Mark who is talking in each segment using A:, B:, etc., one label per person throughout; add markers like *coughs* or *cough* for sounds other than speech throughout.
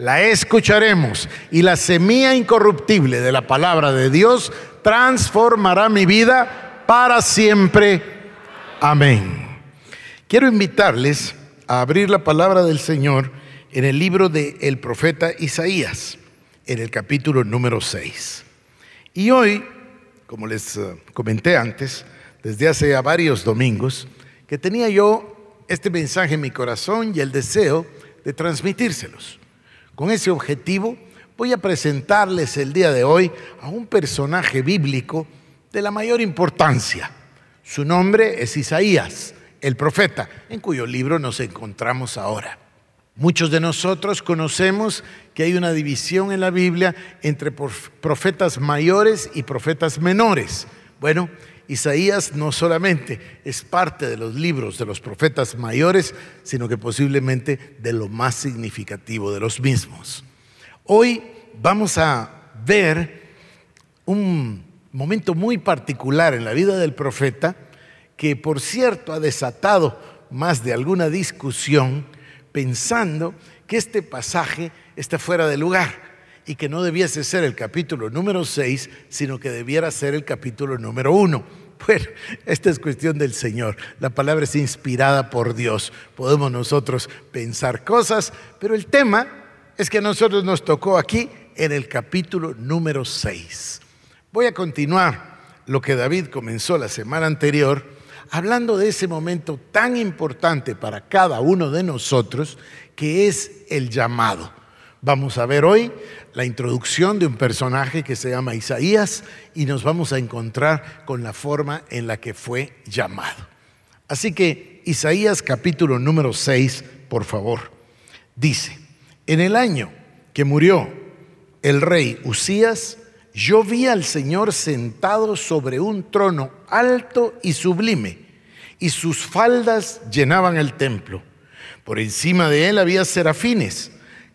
A: la escucharemos y la semilla incorruptible de la palabra de Dios transformará mi vida para siempre. Amén. Quiero invitarles a abrir la palabra del Señor en el libro del el profeta Isaías, en el capítulo número 6. Y hoy, como les eh, comenté antes, desde hace ya varios domingos, que tenía yo este mensaje en mi corazón y el deseo de transmitírselos. Con ese objetivo voy a presentarles el día de hoy a un personaje bíblico de la mayor importancia. Su nombre es Isaías, el profeta, en cuyo libro nos encontramos ahora. Muchos de nosotros conocemos que hay una división en la Biblia entre profetas mayores y profetas menores. Bueno, Isaías no solamente es parte de los libros de los profetas mayores, sino que posiblemente de lo más significativo de los mismos. Hoy vamos a ver un momento muy particular en la vida del profeta que por cierto ha desatado más de alguna discusión pensando que este pasaje está fuera de lugar y que no debiese ser el capítulo número 6, sino que debiera ser el capítulo número 1. Bueno, esta es cuestión del Señor. La palabra es inspirada por Dios. Podemos nosotros pensar cosas, pero el tema es que a nosotros nos tocó aquí en el capítulo número 6. Voy a continuar lo que David comenzó la semana anterior, hablando de ese momento tan importante para cada uno de nosotros, que es el llamado. Vamos a ver hoy la introducción de un personaje que se llama Isaías y nos vamos a encontrar con la forma en la que fue llamado. Así que Isaías capítulo número 6, por favor, dice, en el año que murió el rey Usías, yo vi al Señor sentado sobre un trono alto y sublime, y sus faldas llenaban el templo. Por encima de él había serafines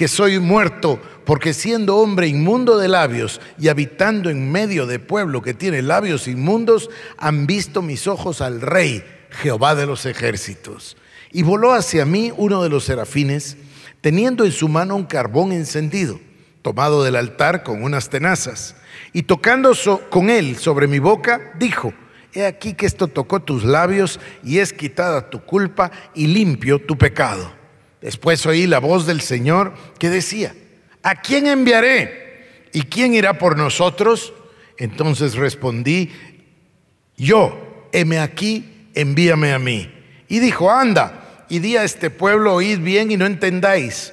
A: que soy muerto, porque siendo hombre inmundo de labios y habitando en medio de pueblo que tiene labios inmundos, han visto mis ojos al Rey, Jehová de los ejércitos. Y voló hacia mí uno de los serafines, teniendo en su mano un carbón encendido, tomado del altar con unas tenazas, y tocando con él sobre mi boca, dijo, He aquí que esto tocó tus labios y es quitada tu culpa y limpio tu pecado. Después oí la voz del Señor que decía, ¿a quién enviaré? ¿Y quién irá por nosotros? Entonces respondí, yo, heme aquí, envíame a mí. Y dijo, anda, y di a este pueblo, oíd bien y no entendáis.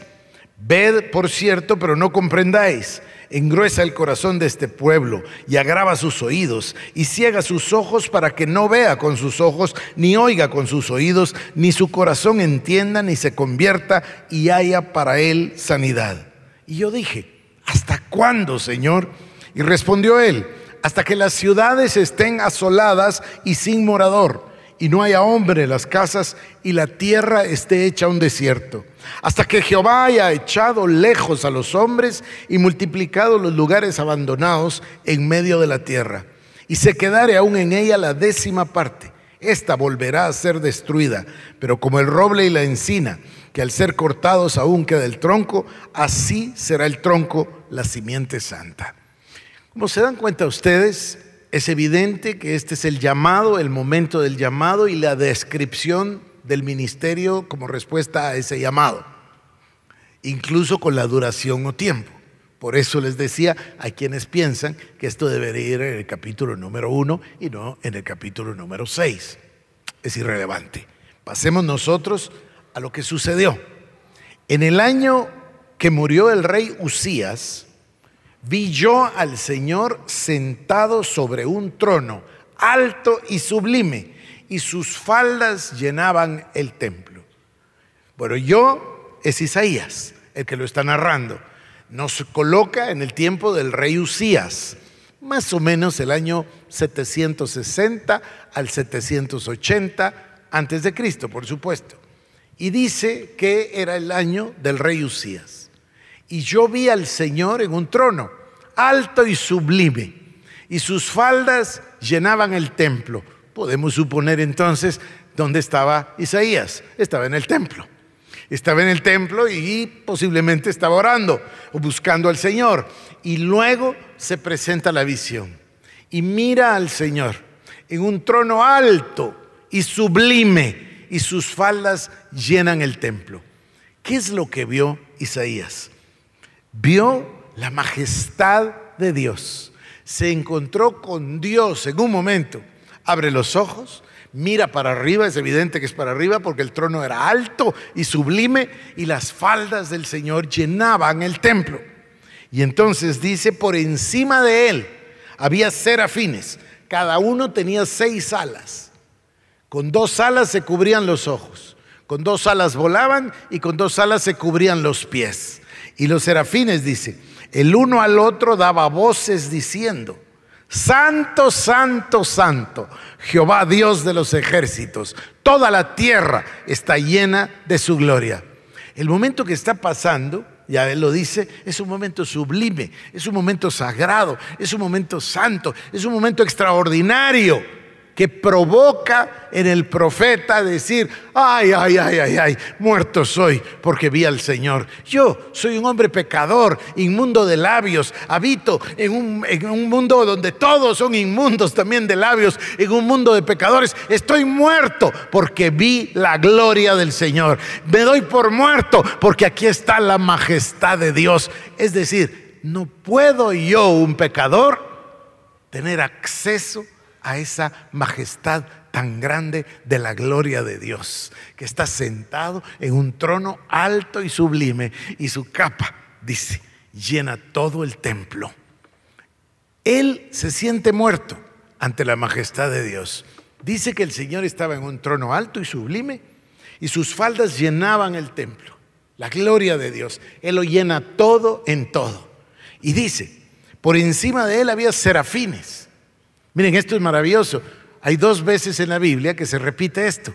A: Ved, por cierto, pero no comprendáis engruesa el corazón de este pueblo y agrava sus oídos y ciega sus ojos para que no vea con sus ojos, ni oiga con sus oídos, ni su corazón entienda, ni se convierta y haya para él sanidad. Y yo dije, ¿hasta cuándo, Señor? Y respondió él, hasta que las ciudades estén asoladas y sin morador y no haya hombre en las casas y la tierra esté hecha un desierto. Hasta que Jehová haya echado lejos a los hombres y multiplicado los lugares abandonados en medio de la tierra. Y se quedare aún en ella la décima parte. Esta volverá a ser destruida, pero como el roble y la encina, que al ser cortados aún queda el tronco, así será el tronco la simiente santa. Como se dan cuenta ustedes, es evidente que este es el llamado, el momento del llamado y la descripción del ministerio como respuesta a ese llamado, incluso con la duración o tiempo. Por eso les decía, hay quienes piensan que esto debería ir en el capítulo número uno y no en el capítulo número seis. Es irrelevante. Pasemos nosotros a lo que sucedió. En el año que murió el rey Usías, vi yo al Señor sentado sobre un trono alto y sublime, y sus faldas llenaban el templo. Bueno, yo es Isaías el que lo está narrando nos coloca en el tiempo del rey Usías, más o menos el año 760 al 780 antes de Cristo, por supuesto. Y dice que era el año del rey Usías. Y yo vi al Señor en un trono, alto y sublime, y sus faldas llenaban el templo. Podemos suponer entonces dónde estaba Isaías. Estaba en el templo. Estaba en el templo y posiblemente estaba orando o buscando al Señor. Y luego se presenta la visión. Y mira al Señor en un trono alto y sublime y sus faldas llenan el templo. ¿Qué es lo que vio Isaías? Vio la majestad de Dios. Se encontró con Dios en un momento. Abre los ojos mira para arriba, es evidente que es para arriba porque el trono era alto y sublime y las faldas del Señor llenaban el templo. Y entonces dice, por encima de él había serafines, cada uno tenía seis alas. Con dos alas se cubrían los ojos, con dos alas volaban y con dos alas se cubrían los pies. Y los serafines, dice, el uno al otro daba voces diciendo, Santo, santo, santo, Jehová Dios de los ejércitos. Toda la tierra está llena de su gloria. El momento que está pasando, ya él lo dice, es un momento sublime, es un momento sagrado, es un momento santo, es un momento extraordinario que provoca en el profeta decir, ay, ay, ay, ay, ay, muerto soy porque vi al Señor. Yo soy un hombre pecador, inmundo de labios, habito en un, en un mundo donde todos son inmundos también de labios, en un mundo de pecadores. Estoy muerto porque vi la gloria del Señor. Me doy por muerto porque aquí está la majestad de Dios. Es decir, no puedo yo, un pecador, tener acceso a esa majestad tan grande de la gloria de Dios, que está sentado en un trono alto y sublime y su capa, dice, llena todo el templo. Él se siente muerto ante la majestad de Dios. Dice que el Señor estaba en un trono alto y sublime y sus faldas llenaban el templo. La gloria de Dios. Él lo llena todo en todo. Y dice, por encima de él había serafines Miren, esto es maravilloso. Hay dos veces en la Biblia que se repite esto.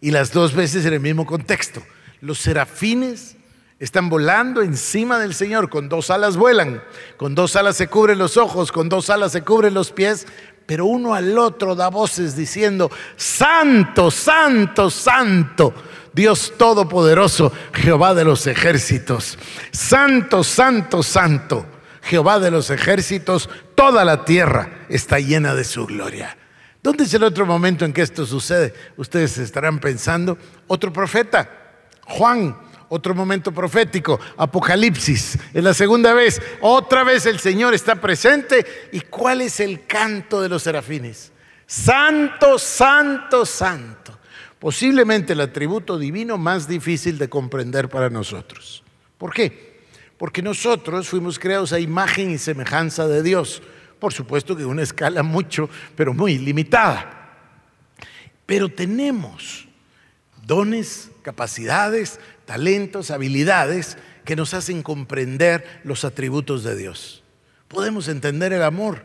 A: Y las dos veces en el mismo contexto. Los serafines están volando encima del Señor, con dos alas vuelan, con dos alas se cubren los ojos, con dos alas se cubren los pies, pero uno al otro da voces diciendo, Santo, Santo, Santo, Dios Todopoderoso, Jehová de los ejércitos, Santo, Santo, Santo. Jehová de los ejércitos, toda la tierra está llena de su gloria. ¿Dónde es el otro momento en que esto sucede? Ustedes estarán pensando, otro profeta, Juan, otro momento profético, Apocalipsis, es la segunda vez, otra vez el Señor está presente. ¿Y cuál es el canto de los serafines? Santo, santo, santo. Posiblemente el atributo divino más difícil de comprender para nosotros. ¿Por qué? Porque nosotros fuimos creados a imagen y semejanza de Dios. Por supuesto que en una escala mucho, pero muy limitada. Pero tenemos dones, capacidades, talentos, habilidades que nos hacen comprender los atributos de Dios. Podemos entender el amor,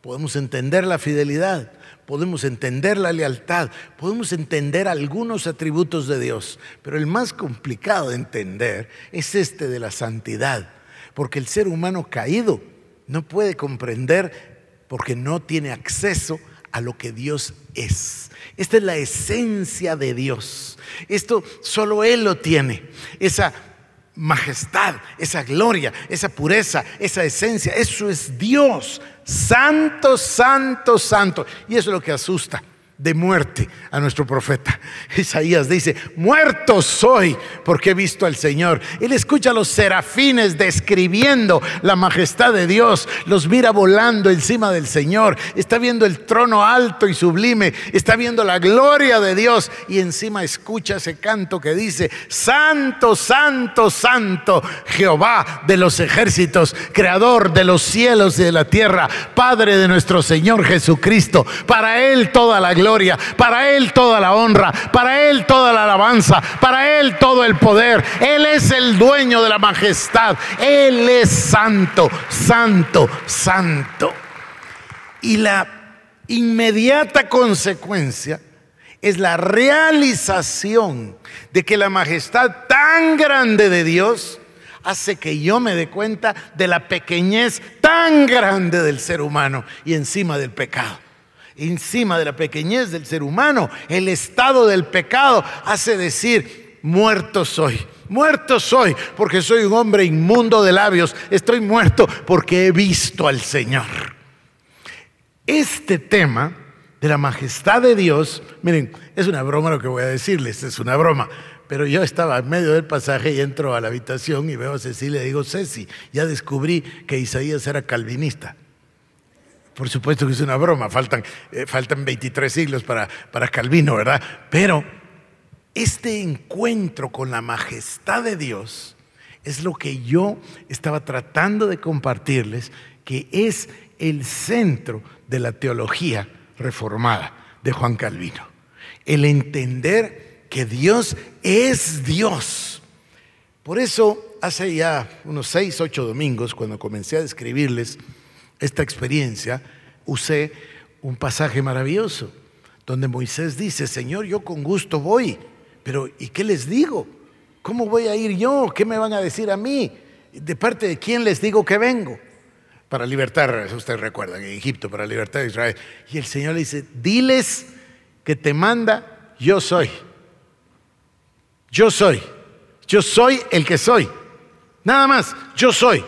A: podemos entender la fidelidad, podemos entender la lealtad, podemos entender algunos atributos de Dios, pero el más complicado de entender es este de la santidad, porque el ser humano caído no puede comprender porque no tiene acceso a lo que Dios es. Esta es la esencia de Dios. Esto solo Él lo tiene. Esa majestad, esa gloria, esa pureza, esa esencia. Eso es Dios. Santo, santo, santo. Y eso es lo que asusta. De muerte a nuestro profeta. *laughs* Isaías dice, muerto soy porque he visto al Señor. Él escucha a los serafines describiendo la majestad de Dios, los mira volando encima del Señor, está viendo el trono alto y sublime, está viendo la gloria de Dios y encima escucha ese canto que dice, Santo, Santo, Santo, Jehová de los ejércitos, Creador de los cielos y de la tierra, Padre de nuestro Señor Jesucristo, para Él toda la gloria para Él toda la honra, para Él toda la alabanza, para Él todo el poder. Él es el dueño de la majestad, Él es santo, santo, santo. Y la inmediata consecuencia es la realización de que la majestad tan grande de Dios hace que yo me dé cuenta de la pequeñez tan grande del ser humano y encima del pecado encima de la pequeñez del ser humano. El estado del pecado hace decir, muerto soy. Muerto soy porque soy un hombre inmundo de labios. Estoy muerto porque he visto al Señor. Este tema de la majestad de Dios, miren, es una broma lo que voy a decirles, es una broma. Pero yo estaba en medio del pasaje y entro a la habitación y veo a Cecilia y digo, Ceci, ya descubrí que Isaías era calvinista. Por supuesto que es una broma, faltan, eh, faltan 23 siglos para, para Calvino, ¿verdad? Pero este encuentro con la majestad de Dios es lo que yo estaba tratando de compartirles, que es el centro de la teología reformada de Juan Calvino. El entender que Dios es Dios. Por eso, hace ya unos seis, ocho domingos, cuando comencé a describirles esta experiencia, usé un pasaje maravilloso donde Moisés dice, Señor, yo con gusto voy, pero ¿y qué les digo? ¿Cómo voy a ir yo? ¿Qué me van a decir a mí? ¿De parte de quién les digo que vengo? Para libertar, ustedes recuerdan, en Egipto, para libertar a Israel. Y el Señor le dice, diles que te manda, yo soy. Yo soy. Yo soy el que soy. Nada más, yo soy.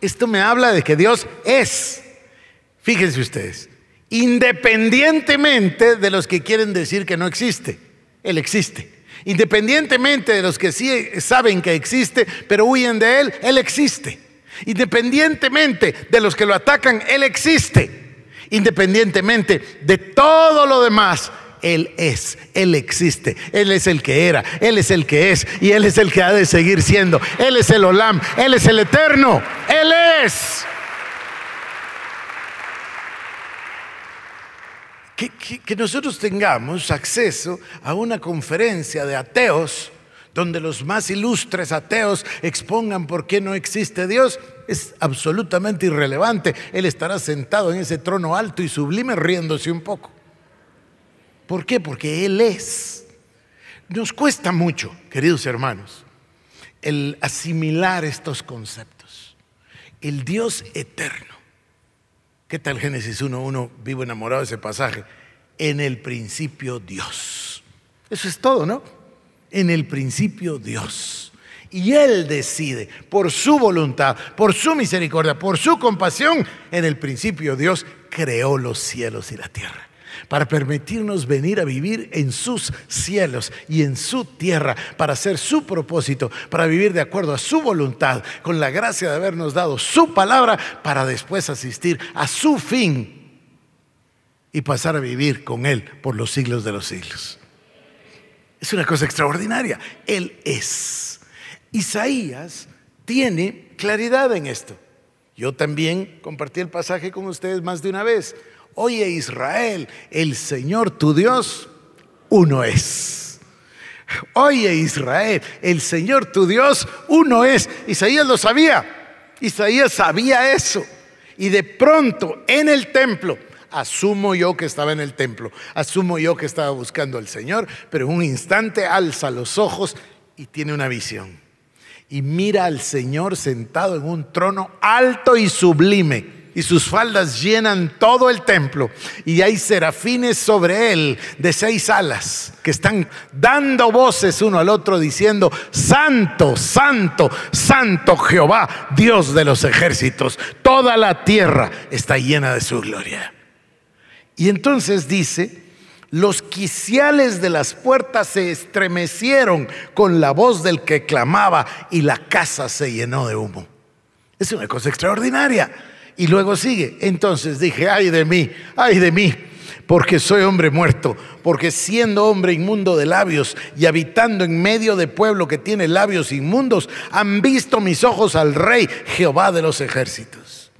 A: Esto me habla de que Dios es. Fíjense ustedes, independientemente de los que quieren decir que no existe, Él existe. Independientemente de los que sí saben que existe, pero huyen de Él, Él existe. Independientemente de los que lo atacan, Él existe. Independientemente de todo lo demás, él es, Él existe, Él es el que era, Él es el que es y Él es el que ha de seguir siendo. Él es el Olam, Él es el eterno, Él es. Que, que, nosotros tengamos acceso a una conferencia de ateos donde los más ilustres ateos expongan por qué no existe Dios, es absolutamente irrelevante. Él estará sentado en ese trono alto y sublime riéndose un poco. ¿Por qué? Porque Él es. Nos cuesta mucho, queridos hermanos, el asimilar estos conceptos. El Dios eterno. ¿Qué tal Génesis 1.1? Vivo enamorado de ese pasaje. En el principio Dios. Eso es todo, ¿no? En el principio Dios. Y Él decide, por su voluntad, por su misericordia, por su compasión, en el principio Dios creó los cielos y la tierra para permitirnos venir a vivir en sus cielos y en su tierra, para hacer su propósito, para vivir de acuerdo a su voluntad, con la gracia de habernos dado su palabra, para después asistir a su fin y pasar a vivir con Él por los siglos de los siglos. Es una cosa extraordinaria. Él es. Isaías tiene claridad en esto. Yo también compartí el pasaje con ustedes más de una vez. Oye Israel, el Señor tu Dios, uno es. Oye Israel, el Señor tu Dios, uno es. Isaías lo sabía. Isaías sabía eso. Y de pronto en el templo, asumo yo que estaba en el templo, asumo yo que estaba buscando al Señor, pero en un instante alza los ojos y tiene una visión. Y mira al Señor sentado en un trono alto y sublime y sus faldas llenan todo el templo y hay serafines sobre él de seis alas que están dando voces uno al otro diciendo, Santo, Santo, Santo Jehová, Dios de los ejércitos, toda la tierra está llena de su gloria. Y entonces dice, Los quiciales de las puertas se estremecieron con la voz del que clamaba y la casa se llenó de humo. Es una cosa extraordinaria. Y luego sigue. Entonces dije, ay de mí, ay de mí, porque soy hombre muerto, porque siendo hombre inmundo de labios y habitando en medio de pueblo que tiene labios inmundos, han visto mis ojos al rey Jehová de los ejércitos.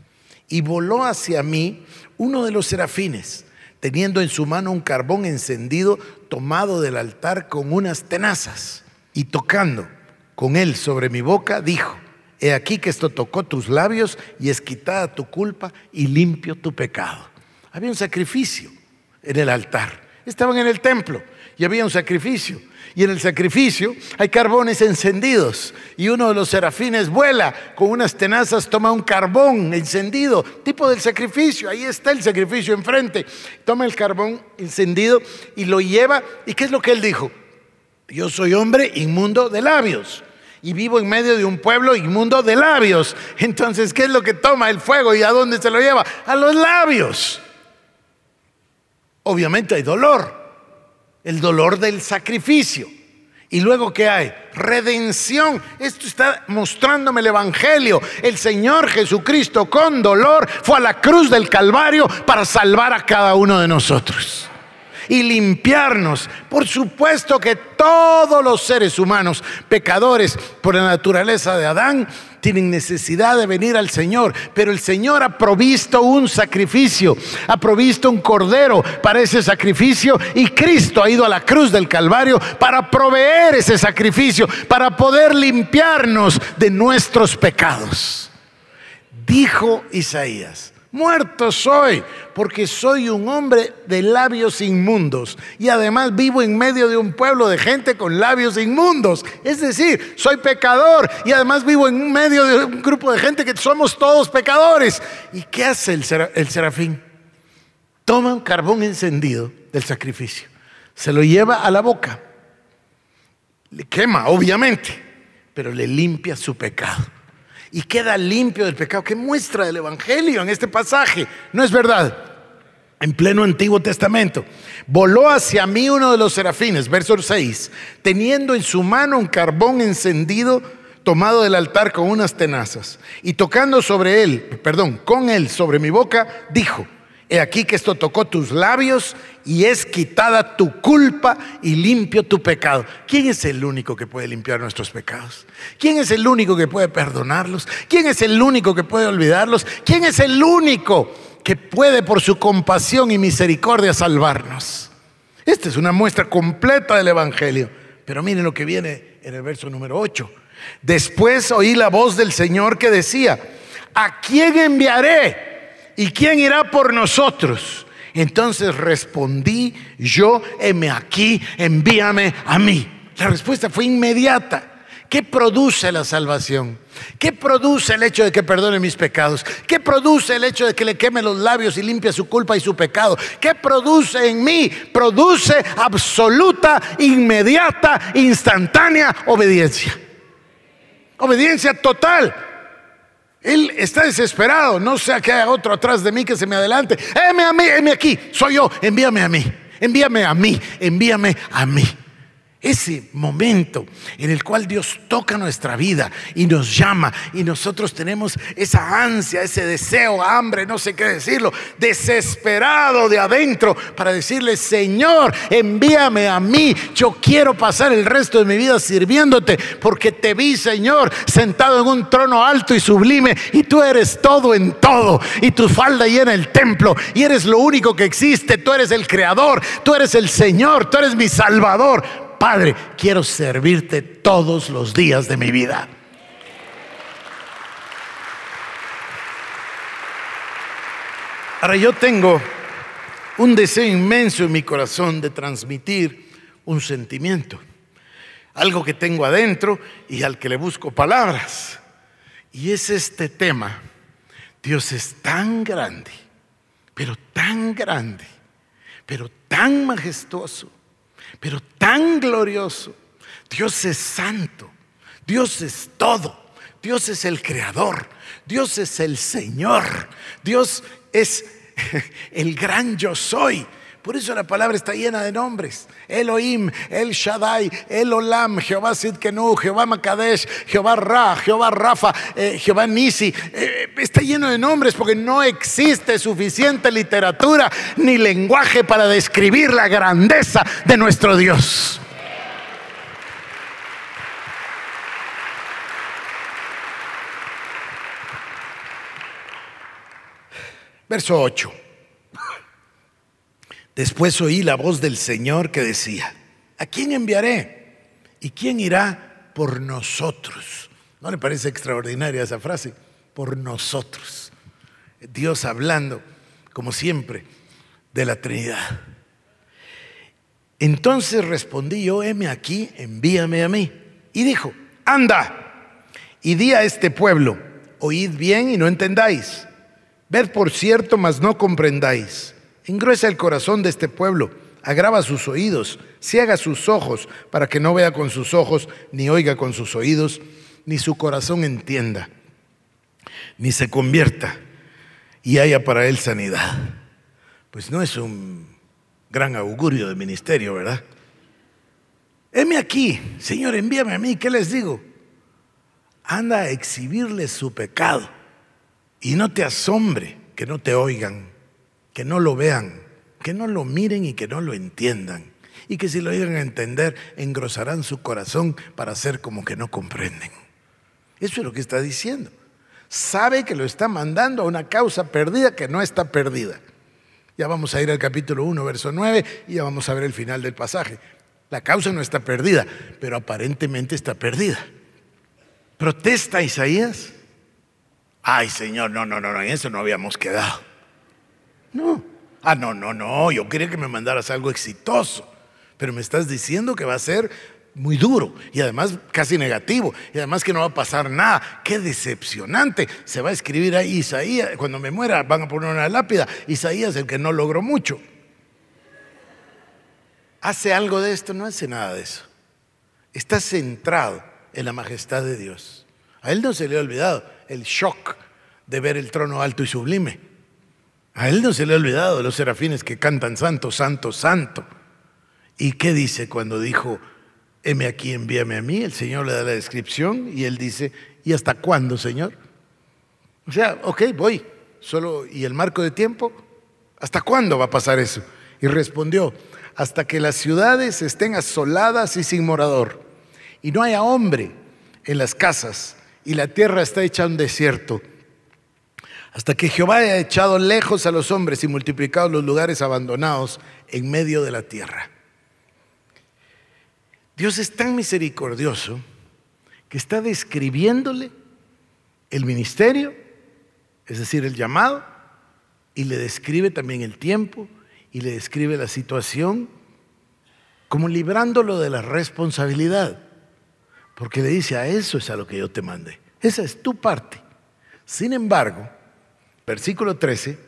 A: Y voló hacia mí uno de los serafines teniendo en su mano un carbón encendido tomado del altar con unas tenazas y tocando con él sobre mi boca, dijo, he aquí que esto tocó tus labios y es quitada tu culpa y limpio tu pecado. Había un sacrificio en el altar. Estaban en el templo y había un sacrificio. Y en el sacrificio hay carbones encendidos. Y uno de los serafines vuela con unas tenazas, toma un carbón encendido, tipo del sacrificio. Ahí está el sacrificio enfrente. Toma el carbón encendido y lo lleva. ¿Y qué es lo que él dijo? Yo soy hombre inmundo de labios. Y vivo en medio de un pueblo inmundo de labios. Entonces, ¿qué es lo que toma el fuego y a dónde se lo lleva? A los labios. Obviamente hay dolor el dolor del sacrificio. Y luego, ¿qué hay? Redención. Esto está mostrándome el Evangelio. El Señor Jesucristo con dolor fue a la cruz del Calvario para salvar a cada uno de nosotros y limpiarnos. Por supuesto que todos los seres humanos, pecadores por la naturaleza de Adán, tienen necesidad de venir al Señor, pero el Señor ha provisto un sacrificio, ha provisto un cordero para ese sacrificio y Cristo ha ido a la cruz del Calvario para proveer ese sacrificio, para poder limpiarnos de nuestros pecados. Dijo Isaías, Muerto soy, porque soy un hombre de labios inmundos y además vivo en medio de un pueblo de gente con labios inmundos. Es decir, soy pecador y además vivo en medio de un grupo de gente que somos todos pecadores. ¿Y qué hace el, el serafín? Toma un carbón encendido del sacrificio, se lo lleva a la boca, le quema, obviamente, pero le limpia su pecado y queda limpio del pecado. ¿Qué muestra del Evangelio en este pasaje? No es verdad. En pleno Antiguo Testamento. Voló hacia mí uno de los serafines, verso 6, teniendo en su mano un carbón encendido tomado del altar con unas tenazas. Y tocando sobre él, perdón, con él sobre mi boca, dijo, He aquí que esto tocó tus labios y es quitada tu culpa y limpio tu pecado. ¿Quién es el único que puede limpiar nuestros pecados? ¿Quién es el único que puede perdonarlos? ¿Quién es el único que puede olvidarlos? ¿Quién es el único que puede por su compasión y misericordia salvarnos? Esta es una muestra completa del Evangelio. Pero miren lo que viene en el verso número 8. Después oí la voz del Señor que decía, ¿a quién enviaré? ¿y quién irá por nosotros? Entonces respondí yo, heme aquí, envíame a mí. La respuesta fue inmediata. ¿Qué produce la salvación? ¿Qué produce el hecho de que perdone mis pecados? ¿Qué produce el hecho de que le queme los labios y limpie su culpa y su pecado? ¿Qué produce en mí? Produce absoluta, inmediata, instantánea obediencia. Obediencia total. Él está desesperado, no sea que haya otro atrás de mí que se me adelante. Heme a mí, heme aquí, soy yo, envíame a mí, envíame a mí, envíame a mí. Ese momento en el cual Dios toca nuestra vida y nos llama y nosotros tenemos esa ansia, ese deseo, hambre, no sé qué decirlo, desesperado de adentro para decirle, Señor, envíame a mí, yo quiero pasar el resto de mi vida sirviéndote porque te vi, Señor, sentado en un trono alto y sublime y tú eres todo en todo y tu falda llena el templo y eres lo único que existe, tú eres el creador, tú eres el Señor, tú eres mi salvador Padre, quiero servirte todos los días de mi vida. Ahora yo tengo un deseo inmenso en mi corazón de transmitir un sentimiento, algo que tengo adentro y al que le busco palabras. Y es este tema. Dios es tan grande, pero tan grande, pero tan majestuoso, pero tan glorioso. Dios es santo, Dios es todo, Dios es el creador, Dios es el Señor, Dios es *laughs* el gran yo soy. Por eso la palabra está llena de nombres. Elohim, El Shaddai, El Olam, Jehová Sidkenu, Jehová Makadesh, Jehová Ra, Jehová Rafa, eh, Jehová Nisi. Eh, está lleno de nombres porque no existe suficiente literatura ni lenguaje para describir la grandeza de nuestro Dios. Verso 8. Después oí la voz del Señor que decía, ¿a quién enviaré? ¿Y quién irá por nosotros? ¿No le parece extraordinaria esa frase? Por nosotros. Dios hablando, como siempre, de la Trinidad. Entonces respondí yo, heme aquí, envíame a mí. Y dijo, anda y di a este pueblo, oíd bien y no entendáis Ved por cierto, mas no comprendáis. Engruesa el corazón de este pueblo, agrava sus oídos, ciega sus ojos, para que no vea con sus ojos, ni oiga con sus oídos, ni su corazón entienda, ni se convierta y haya para él sanidad. Pues no es un gran augurio de ministerio, ¿verdad? Heme aquí, Señor, envíame a mí, ¿qué les digo? Anda a exhibirles su pecado y no te asombre que no te oigan, que no lo vean, que no lo miren y que no lo entiendan. Y que si lo llegan a entender, engrosarán su corazón para hacer como que no comprenden. Eso es lo que está diciendo. Sabe que lo está mandando a una causa perdida que no está perdida. Ya vamos a ir al capítulo 1, verso 9, y ya vamos a ver el final del pasaje. La causa no está perdida, pero aparentemente está perdida. ¿Protesta Isaías? Ay, Señor, no, no, no, en eso no habíamos quedado. No. Ah, no, no, no, yo quería que me mandaras algo exitoso, pero me estás diciendo que va a ser muy duro y además casi negativo y además que no va a pasar nada. Qué decepcionante. Se va a escribir ahí Isaías, cuando me muera van a poner una lápida, Isaías el que no logró mucho. ¿Hace algo de esto? No hace nada de eso. Está centrado en la majestad de Dios. A él no se le ha olvidado el shock de ver el trono alto y sublime. A él no se le ha olvidado los serafines que cantan santo, santo, santo. ¿Y qué dice cuando dijo, heme aquí, envíame a mí? El Señor le da la descripción y él dice, ¿y hasta cuándo, Señor? O sea, ok, voy. Solo, ¿y el marco de tiempo? ¿Hasta cuándo va a pasar eso? Y respondió, hasta que las ciudades estén asoladas y sin morador, y no haya hombre en las casas, y la tierra está hecha un desierto. Hasta que Jehová haya echado lejos a los hombres y multiplicado los lugares abandonados en medio de la tierra. Dios es tan misericordioso que está describiéndole el ministerio, es decir, el llamado, y le describe también el tiempo y le describe la situación, como librándolo de la responsabilidad. Porque le dice, a eso es a lo que yo te mandé. Esa es tu parte. Sin embargo, versículo 13,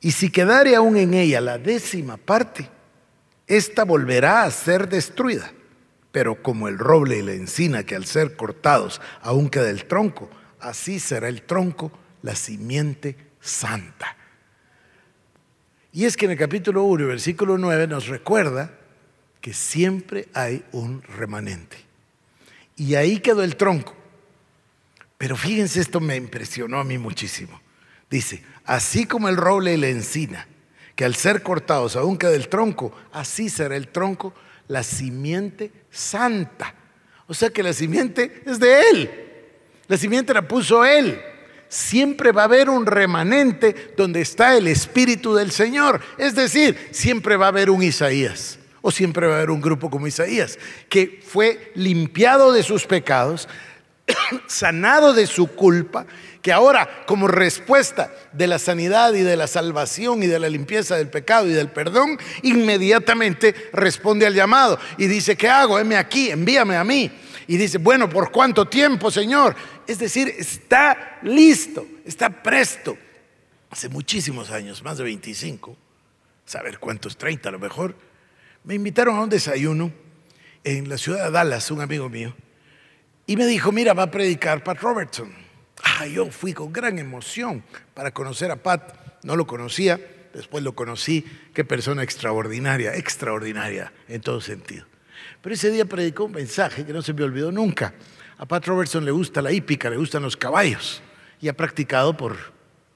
A: y si quedare aún en ella la décima parte, ésta volverá a ser destruida. Pero como el roble y la encina que al ser cortados aún queda el tronco, así será el tronco la simiente santa. Y es que en el capítulo 1, versículo 9 nos recuerda que siempre hay un remanente. Y ahí quedó el tronco. Pero fíjense, esto me impresionó a mí muchísimo. Dice, así como el roble y la encina, que al ser cortados aún queda el tronco, así será el tronco la simiente santa. O sea que la simiente es de Él. La simiente la puso Él. Siempre va a haber un remanente donde está el Espíritu del Señor. Es decir, siempre va a haber un Isaías o siempre va a haber un grupo como Isaías, que fue limpiado de sus pecados, *coughs* sanado de su culpa, que ahora como respuesta de la sanidad y de la salvación y de la limpieza del pecado y del perdón, inmediatamente responde al llamado y dice, ¿qué hago? Heme aquí, envíame a mí. Y dice, bueno, ¿por cuánto tiempo, Señor? Es decir, está listo, está presto. Hace muchísimos años, más de 25, saber cuántos, 30 a lo mejor, me invitaron a un desayuno en la ciudad de Dallas, un amigo mío, y me dijo, mira, va a predicar Pat Robertson. Ah, yo fui con gran emoción para conocer a Pat, no lo conocía, después lo conocí, qué persona extraordinaria, extraordinaria en todo sentido. Pero ese día predicó un mensaje que no se me olvidó nunca. A Pat Robertson le gusta la hípica, le gustan los caballos y ha practicado por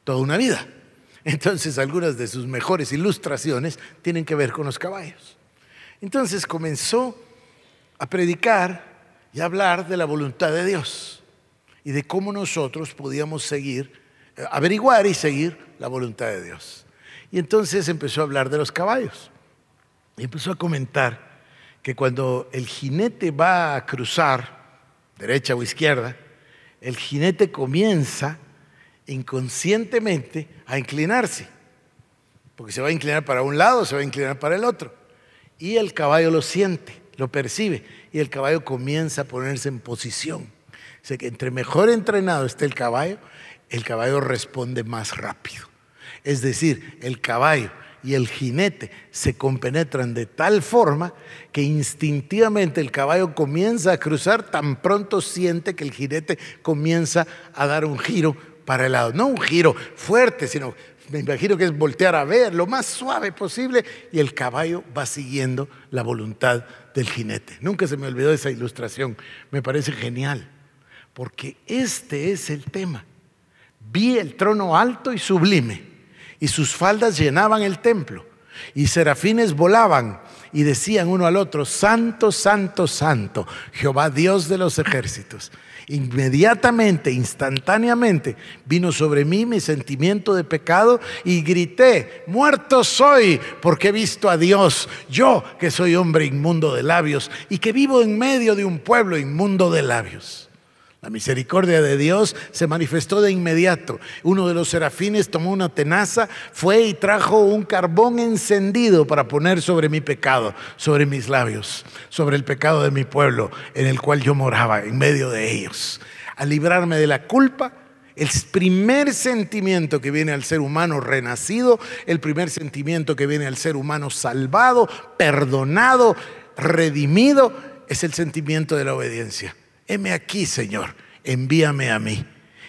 A: toda una vida. Entonces algunas de sus mejores ilustraciones tienen que ver con los caballos. Entonces comenzó a predicar y hablar de la voluntad de Dios y de cómo nosotros podíamos seguir, eh, averiguar y seguir la voluntad de Dios. Y entonces empezó a hablar de los caballos y empezó a comentar que cuando el jinete va a cruzar, derecha o izquierda, el jinete comienza inconscientemente a inclinarse, porque se va a inclinar para un lado, se va a inclinar para el otro. Y el caballo lo siente, lo percibe, y el caballo comienza a ponerse en posición. O que entre mejor entrenado esté el caballo, el caballo responde más rápido. Es decir, el caballo y el jinete se compenetran de tal forma que instintivamente el caballo comienza a cruzar, tan pronto siente que el jinete comienza a dar un giro para el lado. No un giro fuerte, sino me imagino que es voltear a ver lo más suave posible y el caballo va siguiendo la voluntad del jinete. Nunca se me olvidó esa ilustración, me parece genial, porque este es el tema. Vi el trono alto y sublime y sus faldas llenaban el templo y serafines volaban y decían uno al otro, Santo, Santo, Santo, Jehová Dios de los ejércitos. Inmediatamente, instantáneamente, vino sobre mí mi sentimiento de pecado y grité, muerto soy porque he visto a Dios, yo que soy hombre inmundo de labios y que vivo en medio de un pueblo inmundo de labios. La misericordia de Dios se manifestó de inmediato. Uno de los serafines tomó una tenaza, fue y trajo un carbón encendido para poner sobre mi pecado, sobre mis labios, sobre el pecado de mi pueblo en el cual yo moraba, en medio de ellos. A librarme de la culpa, el primer sentimiento que viene al ser humano renacido, el primer sentimiento que viene al ser humano salvado, perdonado, redimido, es el sentimiento de la obediencia heme aquí, Señor, envíame a mí.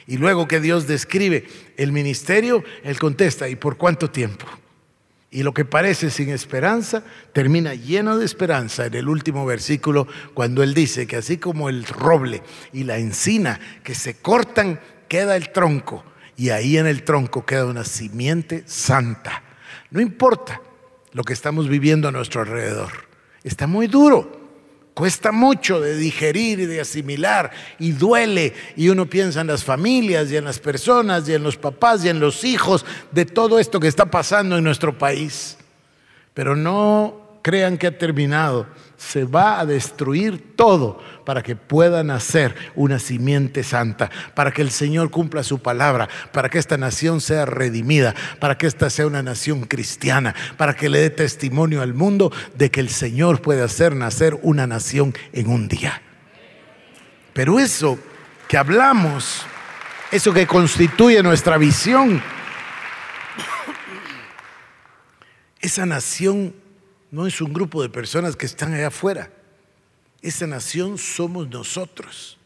A: Y luego que Dios describe el ministerio, Él contesta, ¿y por cuánto tiempo? Y lo que parece sin esperanza termina lleno de esperanza en el último versículo cuando Él dice que así como el roble y la encina que se cortan, queda el tronco y ahí en el tronco queda una simiente santa. No importa lo que estamos viviendo a nuestro alrededor. Está muy duro, Cuesta mucho de digerir y de asimilar y duele y uno piensa en las familias y en las personas y en los papás y en los hijos de todo esto que está pasando en nuestro país. Pero no crean que ha terminado se va a destruir todo para que pueda nacer una simiente santa, para que el Señor cumpla su palabra, para que esta nación sea redimida, para que esta sea una nación cristiana, para que le dé testimonio al mundo de que el Señor puede hacer nacer una nación en un día. Pero eso que hablamos, eso que constituye nuestra visión, esa nación no es un grupo de personas que están allá afuera. Esa nación somos nosotros.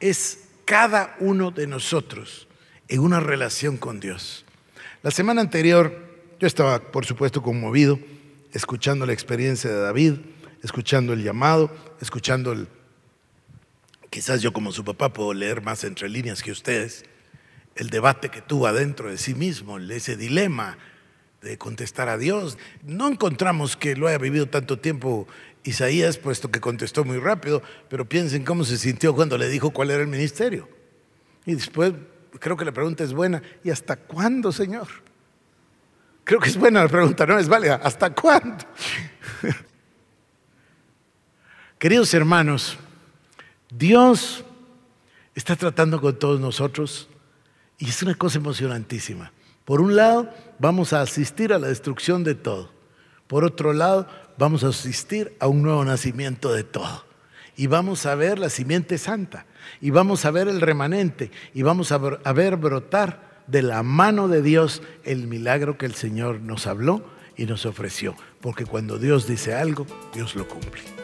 A: Es cada uno de nosotros en una relación con Dios. La semana anterior yo estaba, por supuesto, conmovido, escuchando la experiencia de David, escuchando el llamado, escuchando el... Quizás yo como su papá puedo leer más entre líneas que ustedes, el debate que tuvo adentro de sí mismo, ese dilema de contestar a Dios. No encontramos que lo haya vivido tanto tiempo Isaías, puesto que contestó muy rápido, pero piensen cómo se sintió cuando le dijo cuál era el ministerio. Y después, creo que la pregunta es buena, ¿y hasta cuándo, Señor? Creo que es buena la pregunta, no es válida, ¿hasta cuándo? *laughs* Queridos hermanos, Dios está tratando con todos nosotros y es una cosa emocionantísima. Por un lado, vamos a asistir a la destrucción de todo. Por otro lado, vamos a asistir a un nuevo nacimiento de todo. Y vamos a ver la simiente santa. Y vamos a ver el remanente. Y vamos a ver brotar de la mano de Dios el milagro que el Señor nos habló y nos ofreció. Porque cuando Dios dice algo, Dios lo cumple.